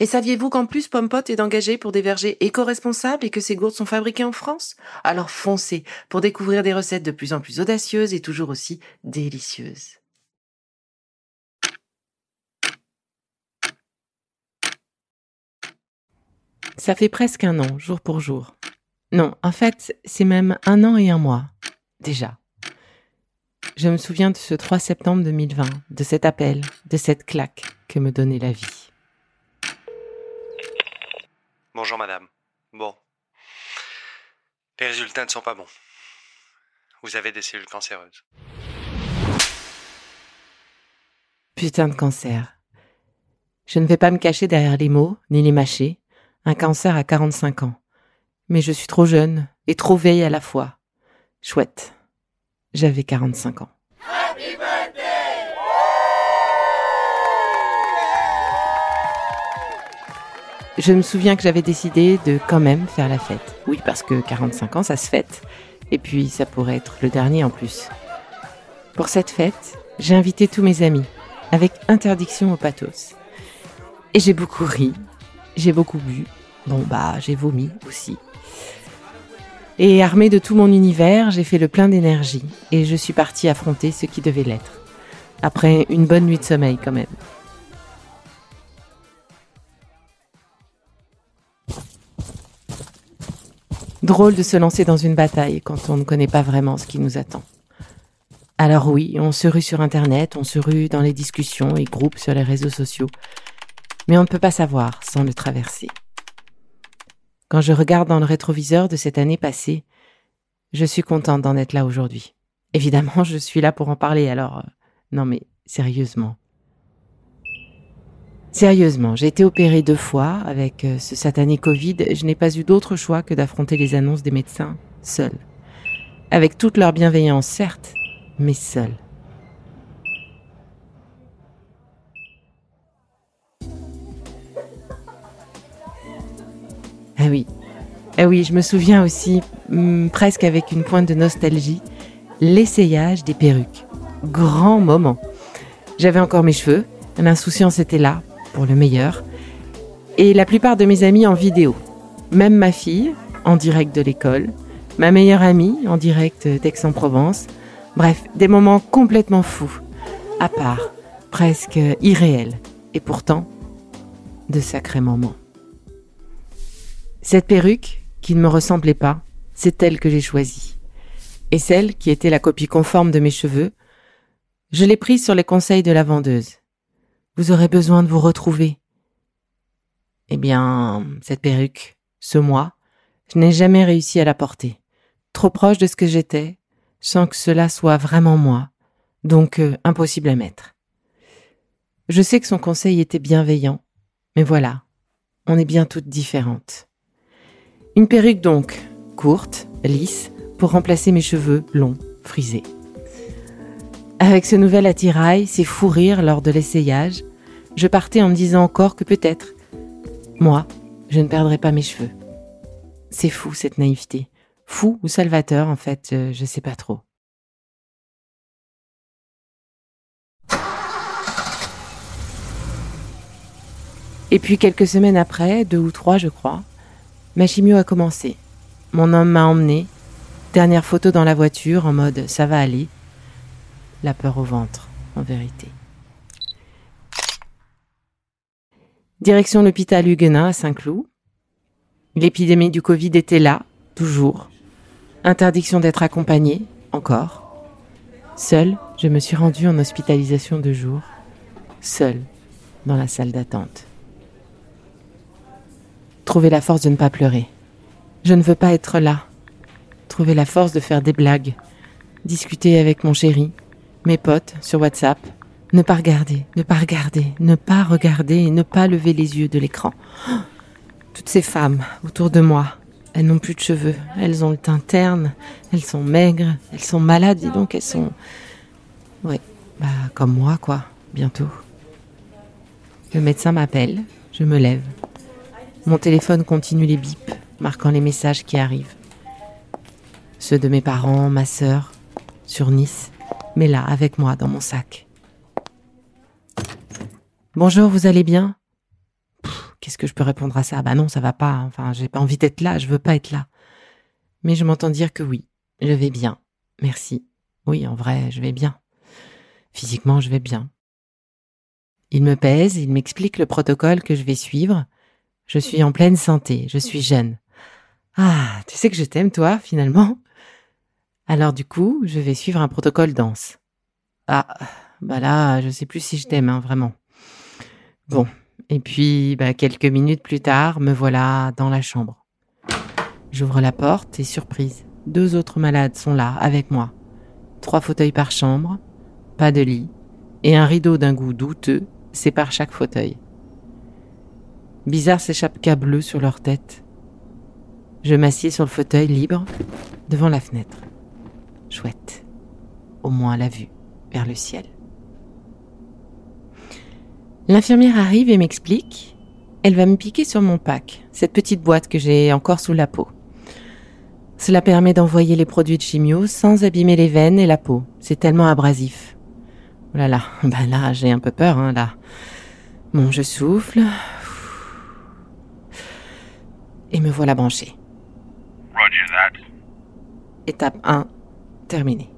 Et saviez-vous qu'en plus Pompot est engagé pour des vergers éco-responsables et que ces gourdes sont fabriquées en France? Alors foncez pour découvrir des recettes de plus en plus audacieuses et toujours aussi délicieuses. Ça fait presque un an, jour pour jour. Non, en fait, c'est même un an et un mois. Déjà. Je me souviens de ce 3 septembre 2020, de cet appel, de cette claque que me donnait la vie. Bonjour madame. Bon. Les résultats ne sont pas bons. Vous avez des cellules cancéreuses. Putain de cancer. Je ne vais pas me cacher derrière les mots, ni les mâcher. Un cancer à 45 ans. Mais je suis trop jeune et trop vieille à la fois. Chouette. J'avais 45 ans. Je me souviens que j'avais décidé de quand même faire la fête. Oui, parce que 45 ans, ça se fête. Et puis, ça pourrait être le dernier en plus. Pour cette fête, j'ai invité tous mes amis, avec interdiction au pathos. Et j'ai beaucoup ri, j'ai beaucoup bu. Bon, bah, j'ai vomi aussi. Et armée de tout mon univers, j'ai fait le plein d'énergie et je suis partie affronter ce qui devait l'être. Après une bonne nuit de sommeil quand même. Drôle de se lancer dans une bataille quand on ne connaît pas vraiment ce qui nous attend. Alors oui, on se rue sur Internet, on se rue dans les discussions et groupes sur les réseaux sociaux, mais on ne peut pas savoir sans le traverser. Quand je regarde dans le rétroviseur de cette année passée, je suis contente d'en être là aujourd'hui. Évidemment, je suis là pour en parler, alors... Euh, non mais, sérieusement. Sérieusement, j'ai été opérée deux fois avec euh, ce satané Covid. Je n'ai pas eu d'autre choix que d'affronter les annonces des médecins seule. Avec toute leur bienveillance, certes, mais seule. Ah oui, ah oui, je me souviens aussi, hmm, presque avec une pointe de nostalgie, l'essayage des perruques. Grand moment. J'avais encore mes cheveux, l'insouciance était là, pour le meilleur, et la plupart de mes amis en vidéo. Même ma fille, en direct de l'école, ma meilleure amie, en direct d'Aix-en-Provence. Bref, des moments complètement fous, à part, presque irréels, et pourtant, de sacrés moments. Cette perruque, qui ne me ressemblait pas, c'est elle que j'ai choisie. Et celle qui était la copie conforme de mes cheveux, je l'ai prise sur les conseils de la vendeuse. Vous aurez besoin de vous retrouver. Eh bien, cette perruque, ce moi, je n'ai jamais réussi à la porter. Trop proche de ce que j'étais, sans que cela soit vraiment moi, donc euh, impossible à mettre. Je sais que son conseil était bienveillant, mais voilà, on est bien toutes différentes. Une perruque donc, courte, lisse, pour remplacer mes cheveux longs, frisés. Avec ce nouvel attirail, ces fous rires lors de l'essayage, je partais en me disant encore que peut-être, moi, je ne perdrai pas mes cheveux. C'est fou cette naïveté. Fou ou salvateur, en fait, je, je sais pas trop. Et puis quelques semaines après, deux ou trois je crois, ma chimio a commencé. Mon homme m'a emmené. Dernière photo dans la voiture en mode ça va aller la peur au ventre, en vérité. Direction l'hôpital Huguenin à Saint-Cloud. L'épidémie du Covid était là, toujours. Interdiction d'être accompagnée, encore. Seule, je me suis rendue en hospitalisation de jour, seule, dans la salle d'attente. Trouver la force de ne pas pleurer. Je ne veux pas être là. Trouver la force de faire des blagues. Discuter avec mon chéri, mes potes sur WhatsApp. Ne pas regarder, ne pas regarder, ne pas regarder ne pas lever les yeux de l'écran. Toutes ces femmes autour de moi, elles n'ont plus de cheveux, elles ont le teint terne, elles sont maigres, elles sont malades, dis donc, elles sont... Oui, bah comme moi, quoi, bientôt. Le médecin m'appelle, je me lève. Mon téléphone continue les bips, marquant les messages qui arrivent. Ceux de mes parents, ma sœur, sur Nice, mais là, avec moi, dans mon sac. Bonjour, vous allez bien? Qu'est-ce que je peux répondre à ça? Bah non, ça va pas. Enfin, j'ai pas envie d'être là, je veux pas être là. Mais je m'entends dire que oui, je vais bien. Merci. Oui, en vrai, je vais bien. Physiquement, je vais bien. Il me pèse, il m'explique le protocole que je vais suivre. Je suis en pleine santé, je suis jeune. Ah, tu sais que je t'aime, toi, finalement Alors du coup, je vais suivre un protocole dense. Ah, bah là, je sais plus si je t'aime, hein, vraiment. Bon, et puis, bah, quelques minutes plus tard, me voilà dans la chambre. J'ouvre la porte et surprise, deux autres malades sont là, avec moi. Trois fauteuils par chambre, pas de lit, et un rideau d'un goût douteux sépare chaque fauteuil. Bizarre ces chapkas bleus sur leur tête. Je m'assieds sur le fauteuil libre, devant la fenêtre. Chouette. Au moins la vue vers le ciel. L'infirmière arrive et m'explique. Elle va me piquer sur mon pack, cette petite boîte que j'ai encore sous la peau. Cela permet d'envoyer les produits de chimio sans abîmer les veines et la peau. C'est tellement abrasif. Oh là là, ben là, j'ai un peu peur, hein, là. Bon, je souffle. Et me voilà branché. Roger that. Étape 1, terminée.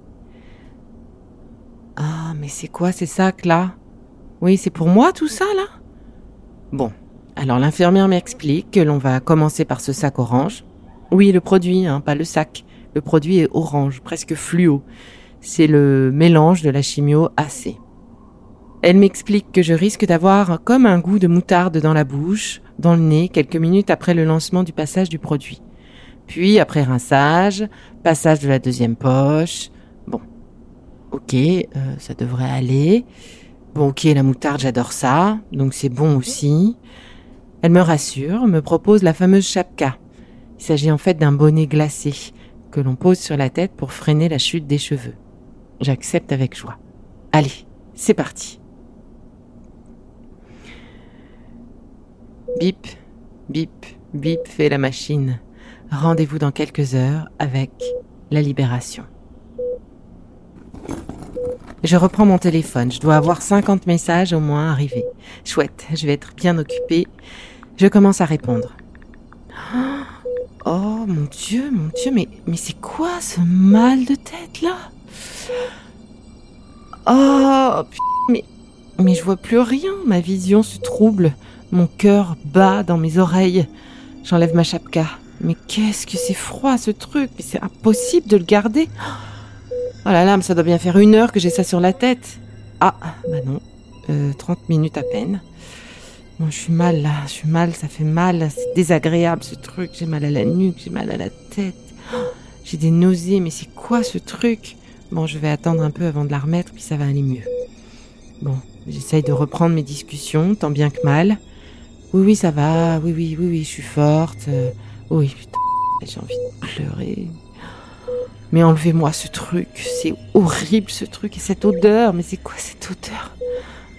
Ah, mais c'est quoi ces sacs là? Oui, c'est pour moi tout ça, là? Bon, alors l'infirmière m'explique que l'on va commencer par ce sac orange. Oui, le produit, hein, pas le sac. Le produit est orange, presque fluo. C'est le mélange de la chimio AC. Elle m'explique que je risque d'avoir comme un goût de moutarde dans la bouche, dans le nez, quelques minutes après le lancement du passage du produit. Puis, après rinçage, passage de la deuxième poche. Bon. Ok, euh, ça devrait aller. Bon, ok, la moutarde, j'adore ça, donc c'est bon aussi. Elle me rassure, me propose la fameuse chapka. Il s'agit en fait d'un bonnet glacé que l'on pose sur la tête pour freiner la chute des cheveux. J'accepte avec joie. Allez, c'est parti. Bip, bip, bip fait la machine. Rendez-vous dans quelques heures avec la libération. Je reprends mon téléphone. Je dois avoir 50 messages au moins arrivés. Chouette, je vais être bien occupée. Je commence à répondre. Oh mon Dieu, mon Dieu, mais, c'est quoi ce mal de tête là? Oh, mais, mais je vois plus rien. Ma vision se trouble. Mon cœur bat dans mes oreilles. J'enlève ma chapka. Mais qu'est-ce que c'est froid ce truc? Mais c'est impossible de le garder. La lame, ça doit bien faire une heure que j'ai ça sur la tête. Ah, bah non. Euh, 30 minutes à peine. Bon, je suis mal là, je suis mal, ça fait mal, c'est désagréable ce truc. J'ai mal à la nuque, j'ai mal à la tête. Oh, j'ai des nausées, mais c'est quoi ce truc? Bon, je vais attendre un peu avant de la remettre, puis ça va aller mieux. Bon, j'essaye de reprendre mes discussions, tant bien que mal. Oui, oui, ça va, oui, oui, oui, oui, je suis forte. Euh, oui, putain, j'ai envie de pleurer. Mais enlevez-moi ce truc, c'est horrible ce truc et cette odeur, mais c'est quoi cette odeur?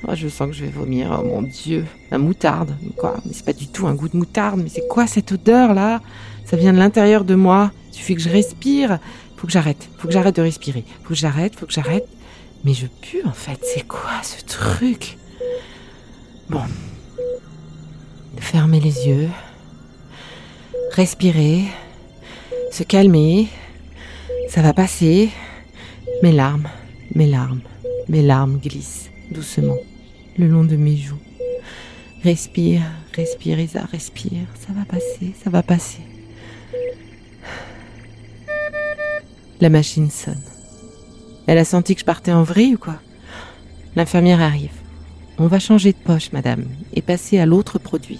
Moi, oh, je sens que je vais vomir, oh mon dieu, la moutarde, quoi. Mais c'est pas du tout un goût de moutarde, mais c'est quoi cette odeur là? Ça vient de l'intérieur de moi, il suffit que je respire. Faut que j'arrête, faut que j'arrête de respirer, faut que j'arrête, faut que j'arrête. Mais je pue en fait, c'est quoi ce truc? Bon. Fermer les yeux, respirer, se calmer, ça va passer. Mes larmes, mes larmes, mes larmes glissent doucement le long de mes joues. Respire, respire, Isa, respire. Ça va passer, ça va passer. La machine sonne. Elle a senti que je partais en vrille ou quoi? L'infirmière arrive. On va changer de poche, madame, et passer à l'autre produit.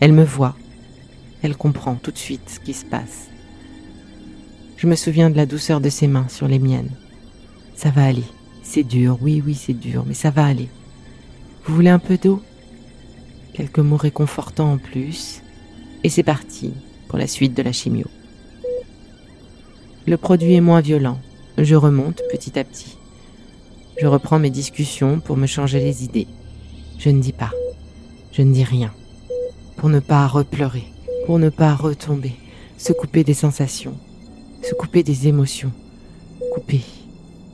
Elle me voit, Elle comprend tout de suite ce qui se passe. Je me souviens de la douceur de ses mains sur les miennes. Ça va aller. C'est dur, oui, oui, c'est dur, mais ça va aller. Vous voulez un peu d'eau? Quelques mots réconfortants en plus. Et c'est parti pour la suite de la chimio. Le produit est moins violent. Je remonte petit à petit. Je reprends mes discussions pour me changer les idées. Je ne dis pas. Je ne dis rien. Pour ne pas repleurer. Pour ne pas retomber. Se couper des sensations. Se couper des émotions. Couper.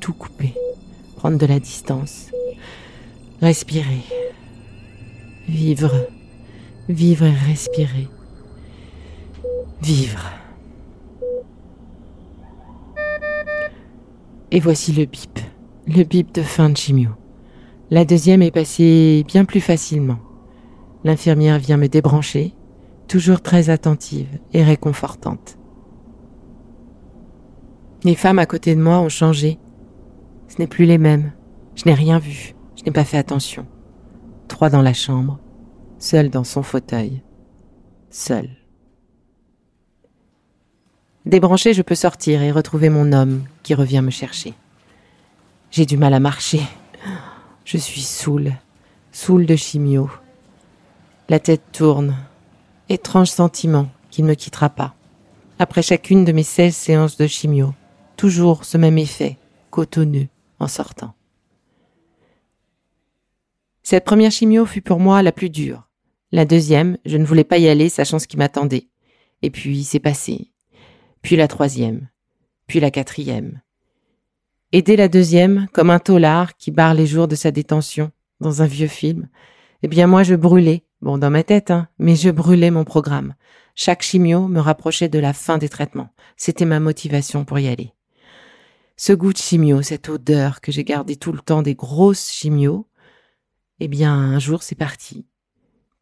Tout couper. Prendre de la distance. Respirer. Vivre. Vivre et respirer. Vivre. Et voici le bip. Le bip de fin de chimio. La deuxième est passée bien plus facilement. L'infirmière vient me débrancher, toujours très attentive et réconfortante. Les femmes à côté de moi ont changé. Ce n'est plus les mêmes. Je n'ai rien vu. Je n'ai pas fait attention. Trois dans la chambre, seul dans son fauteuil. Seul. Débranché, je peux sortir et retrouver mon homme qui revient me chercher. J'ai du mal à marcher. Je suis saoule, saoule de chimio. La tête tourne. Étrange sentiment qu'il ne me quittera pas. Après chacune de mes seize séances de chimio, toujours ce même effet, cotonneux, en sortant. Cette première chimio fut pour moi la plus dure. La deuxième, je ne voulais pas y aller, sachant ce qui m'attendait. Et puis, c'est passé puis la troisième, puis la quatrième. Et dès la deuxième, comme un taulard qui barre les jours de sa détention, dans un vieux film, eh bien moi je brûlais, bon dans ma tête, hein, mais je brûlais mon programme. Chaque chimio me rapprochait de la fin des traitements. C'était ma motivation pour y aller. Ce goût de chimio, cette odeur que j'ai gardée tout le temps des grosses chimios, eh bien un jour c'est parti,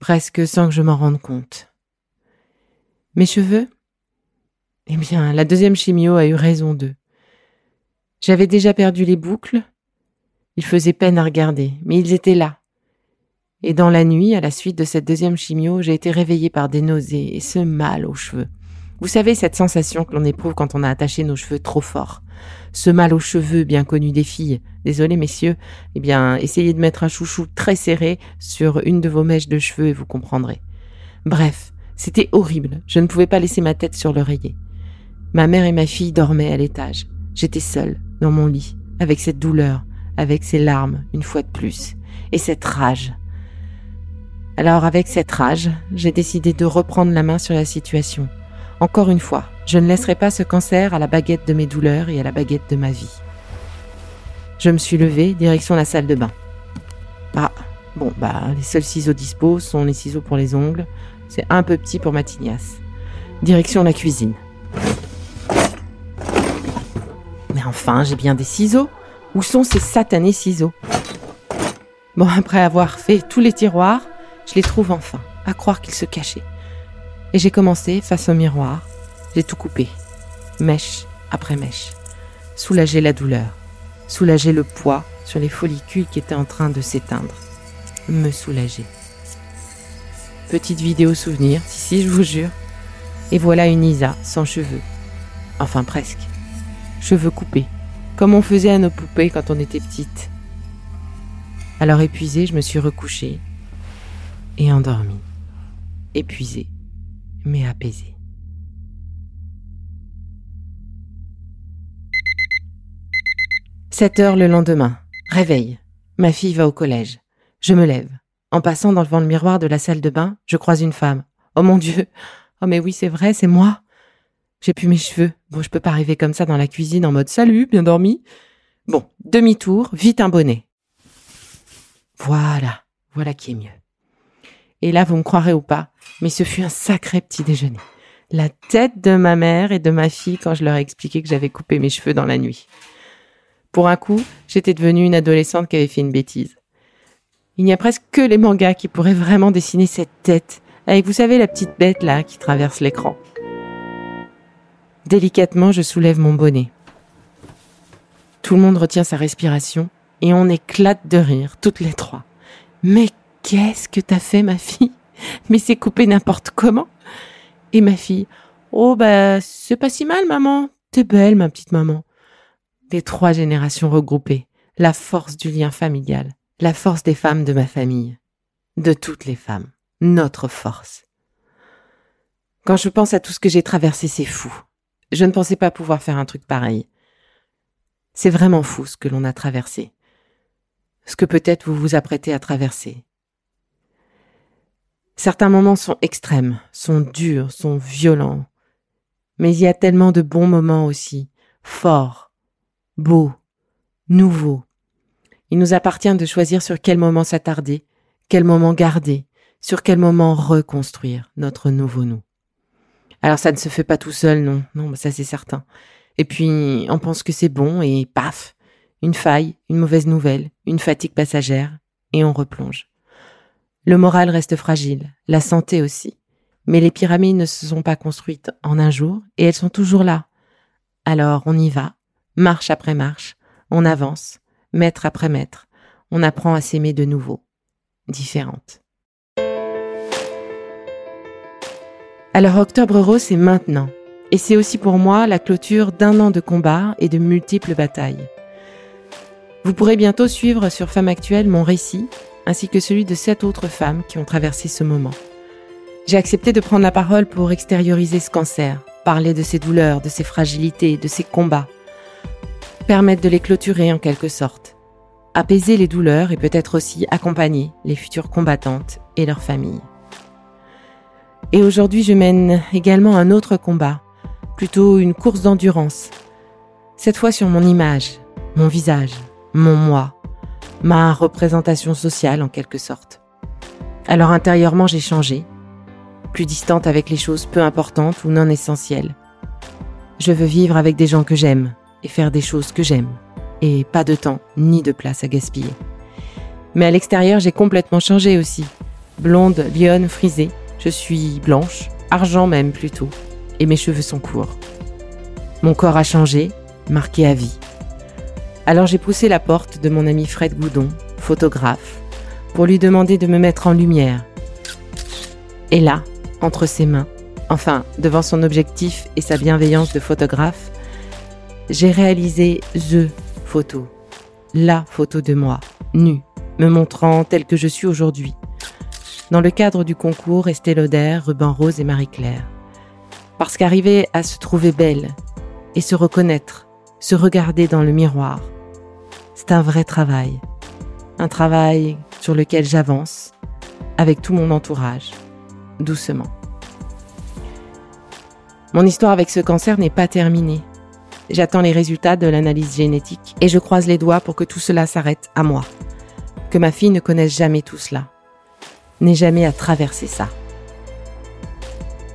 presque sans que je m'en rende compte. Mes cheveux, eh bien, la deuxième chimio a eu raison d'eux. J'avais déjà perdu les boucles. Ils faisaient peine à regarder, mais ils étaient là. Et dans la nuit, à la suite de cette deuxième chimio, j'ai été réveillée par des nausées et ce mal aux cheveux. Vous savez cette sensation que l'on éprouve quand on a attaché nos cheveux trop fort. Ce mal aux cheveux bien connu des filles. Désolé messieurs, eh bien, essayez de mettre un chouchou très serré sur une de vos mèches de cheveux et vous comprendrez. Bref, c'était horrible. Je ne pouvais pas laisser ma tête sur l'oreiller. Ma mère et ma fille dormaient à l'étage. J'étais seule, dans mon lit, avec cette douleur, avec ces larmes, une fois de plus, et cette rage. Alors avec cette rage, j'ai décidé de reprendre la main sur la situation. Encore une fois, je ne laisserai pas ce cancer à la baguette de mes douleurs et à la baguette de ma vie. Je me suis levée, direction la salle de bain. Ah, bon, bah, les seuls ciseaux dispo sont les ciseaux pour les ongles. C'est un peu petit pour ma tignasse. Direction la cuisine. Mais enfin, j'ai bien des ciseaux. Où sont ces satanés ciseaux? Bon, après avoir fait tous les tiroirs, je les trouve enfin, à croire qu'ils se cachaient. Et j'ai commencé, face au miroir, j'ai tout coupé, mèche après mèche, soulager la douleur, soulager le poids sur les follicules qui étaient en train de s'éteindre, me soulager. Petite vidéo souvenir, si si, je vous jure. Et voilà une Isa sans cheveux. Enfin presque cheveux coupés, comme on faisait à nos poupées quand on était petite. Alors épuisée, je me suis recouchée et endormie. Épuisée, mais apaisée. Sept heures le lendemain. Réveil. Ma fille va au collège. Je me lève. En passant devant le miroir de la salle de bain, je croise une femme. Oh mon Dieu. Oh mais oui, c'est vrai, c'est moi. J'ai plus mes cheveux. Bon, je peux pas arriver comme ça dans la cuisine en mode salut, bien dormi. Bon, demi-tour, vite un bonnet. Voilà, voilà qui est mieux. Et là, vous me croirez ou pas, mais ce fut un sacré petit déjeuner. La tête de ma mère et de ma fille quand je leur ai expliqué que j'avais coupé mes cheveux dans la nuit. Pour un coup, j'étais devenue une adolescente qui avait fait une bêtise. Il n'y a presque que les mangas qui pourraient vraiment dessiner cette tête, avec vous savez la petite bête là qui traverse l'écran. Délicatement, je soulève mon bonnet. Tout le monde retient sa respiration et on éclate de rire, toutes les trois. Mais qu'est-ce que t'as fait, ma fille? Mais c'est coupé n'importe comment Et ma fille, oh bah c'est pas si mal maman, t'es belle ma petite maman. Les trois générations regroupées, la force du lien familial, la force des femmes de ma famille, de toutes les femmes, notre force. Quand je pense à tout ce que j'ai traversé, c'est fou. Je ne pensais pas pouvoir faire un truc pareil. C'est vraiment fou ce que l'on a traversé. Ce que peut-être vous vous apprêtez à traverser. Certains moments sont extrêmes, sont durs, sont violents. Mais il y a tellement de bons moments aussi, forts, beaux, nouveaux. Il nous appartient de choisir sur quel moment s'attarder, quel moment garder, sur quel moment reconstruire notre nouveau nous. Alors ça ne se fait pas tout seul, non, non, ça c'est certain. Et puis on pense que c'est bon et paf, une faille, une mauvaise nouvelle, une fatigue passagère, et on replonge. Le moral reste fragile, la santé aussi. Mais les pyramides ne se sont pas construites en un jour, et elles sont toujours là. Alors on y va, marche après marche, on avance, mètre après mètre, on apprend à s'aimer de nouveau, différente. Alors Octobre Rose, c'est maintenant. Et c'est aussi pour moi la clôture d'un an de combat et de multiples batailles. Vous pourrez bientôt suivre sur Femme Actuelle mon récit, ainsi que celui de sept autres femmes qui ont traversé ce moment. J'ai accepté de prendre la parole pour extérioriser ce cancer, parler de ses douleurs, de ses fragilités, de ses combats, permettre de les clôturer en quelque sorte, apaiser les douleurs et peut-être aussi accompagner les futures combattantes et leurs familles. Et aujourd'hui, je mène également un autre combat, plutôt une course d'endurance. Cette fois sur mon image, mon visage, mon moi, ma représentation sociale en quelque sorte. Alors intérieurement, j'ai changé, plus distante avec les choses peu importantes ou non essentielles. Je veux vivre avec des gens que j'aime et faire des choses que j'aime, et pas de temps ni de place à gaspiller. Mais à l'extérieur, j'ai complètement changé aussi. Blonde, lionne, frisée, je suis blanche, argent même plutôt, et mes cheveux sont courts. Mon corps a changé, marqué à vie. Alors j'ai poussé la porte de mon ami Fred Goudon, photographe, pour lui demander de me mettre en lumière. Et là, entre ses mains, enfin devant son objectif et sa bienveillance de photographe, j'ai réalisé THE photo, la photo de moi, nue, me montrant telle que je suis aujourd'hui, dans le cadre du concours Estée Lauder, Ruban Rose et Marie-Claire. Parce qu'arriver à se trouver belle et se reconnaître, se regarder dans le miroir, c'est un vrai travail. Un travail sur lequel j'avance avec tout mon entourage, doucement. Mon histoire avec ce cancer n'est pas terminée. J'attends les résultats de l'analyse génétique et je croise les doigts pour que tout cela s'arrête à moi. Que ma fille ne connaisse jamais tout cela n'ait jamais à traverser ça.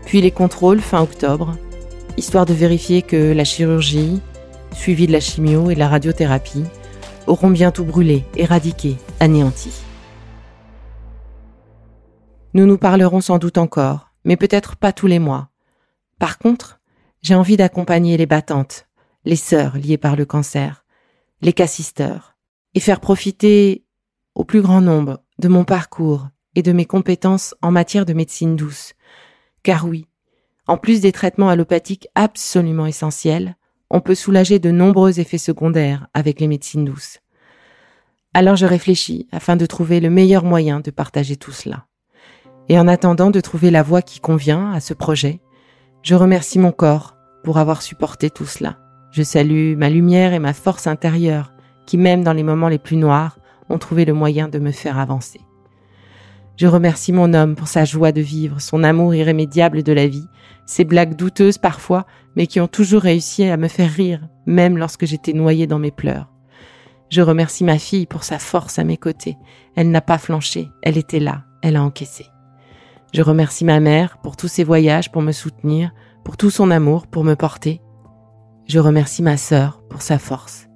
Puis les contrôles fin octobre, histoire de vérifier que la chirurgie, suivie de la chimio et de la radiothérapie, auront bientôt brûlé, éradiqué, anéanti. Nous nous parlerons sans doute encore, mais peut-être pas tous les mois. Par contre, j'ai envie d'accompagner les battantes, les sœurs liées par le cancer, les cassisteurs, et faire profiter au plus grand nombre de mon parcours et de mes compétences en matière de médecine douce. Car oui, en plus des traitements allopathiques absolument essentiels, on peut soulager de nombreux effets secondaires avec les médecines douces. Alors je réfléchis afin de trouver le meilleur moyen de partager tout cela. Et en attendant de trouver la voie qui convient à ce projet, je remercie mon corps pour avoir supporté tout cela. Je salue ma lumière et ma force intérieure qui, même dans les moments les plus noirs, ont trouvé le moyen de me faire avancer. Je remercie mon homme pour sa joie de vivre, son amour irrémédiable de la vie, ses blagues douteuses parfois, mais qui ont toujours réussi à me faire rire, même lorsque j'étais noyée dans mes pleurs. Je remercie ma fille pour sa force à mes côtés. Elle n'a pas flanché, elle était là, elle a encaissé. Je remercie ma mère pour tous ses voyages pour me soutenir, pour tout son amour pour me porter. Je remercie ma sœur pour sa force.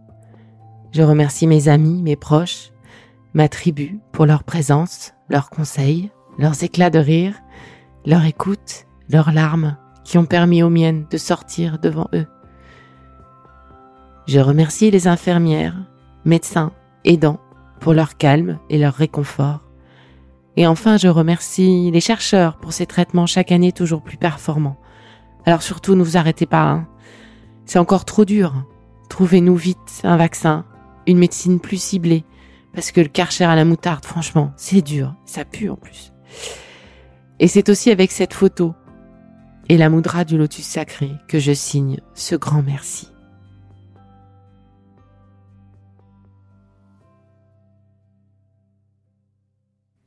Je remercie mes amis, mes proches, ma tribu pour leur présence, leurs conseils, leurs éclats de rire, leur écoute, leurs larmes qui ont permis aux miennes de sortir devant eux. Je remercie les infirmières, médecins, aidants pour leur calme et leur réconfort. Et enfin, je remercie les chercheurs pour ces traitements chaque année toujours plus performants. Alors surtout, ne vous arrêtez pas. Hein. C'est encore trop dur. Trouvez-nous vite un vaccin, une médecine plus ciblée, parce que le karcher à la moutarde, franchement, c'est dur, ça pue en plus. Et c'est aussi avec cette photo et la moudra du lotus sacré que je signe ce grand merci.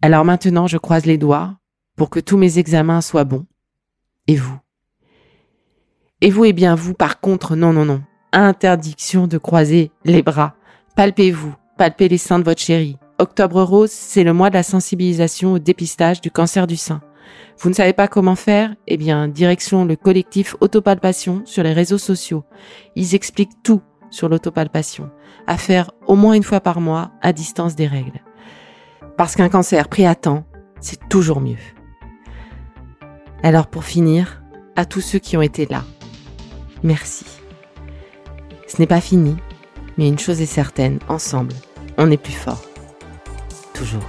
Alors maintenant, je croise les doigts pour que tous mes examens soient bons. Et vous? Et vous, eh bien vous, par contre, non, non, non. Interdiction de croiser les bras. Palpez-vous, palpez les seins de votre chérie. Octobre rose, c'est le mois de la sensibilisation au dépistage du cancer du sein. Vous ne savez pas comment faire? Eh bien, direction le collectif Autopalpation sur les réseaux sociaux. Ils expliquent tout sur l'autopalpation, à faire au moins une fois par mois à distance des règles. Parce qu'un cancer pris à temps, c'est toujours mieux. Alors pour finir, à tous ceux qui ont été là, merci. Ce n'est pas fini, mais une chose est certaine, ensemble, on est plus fort. Toujours.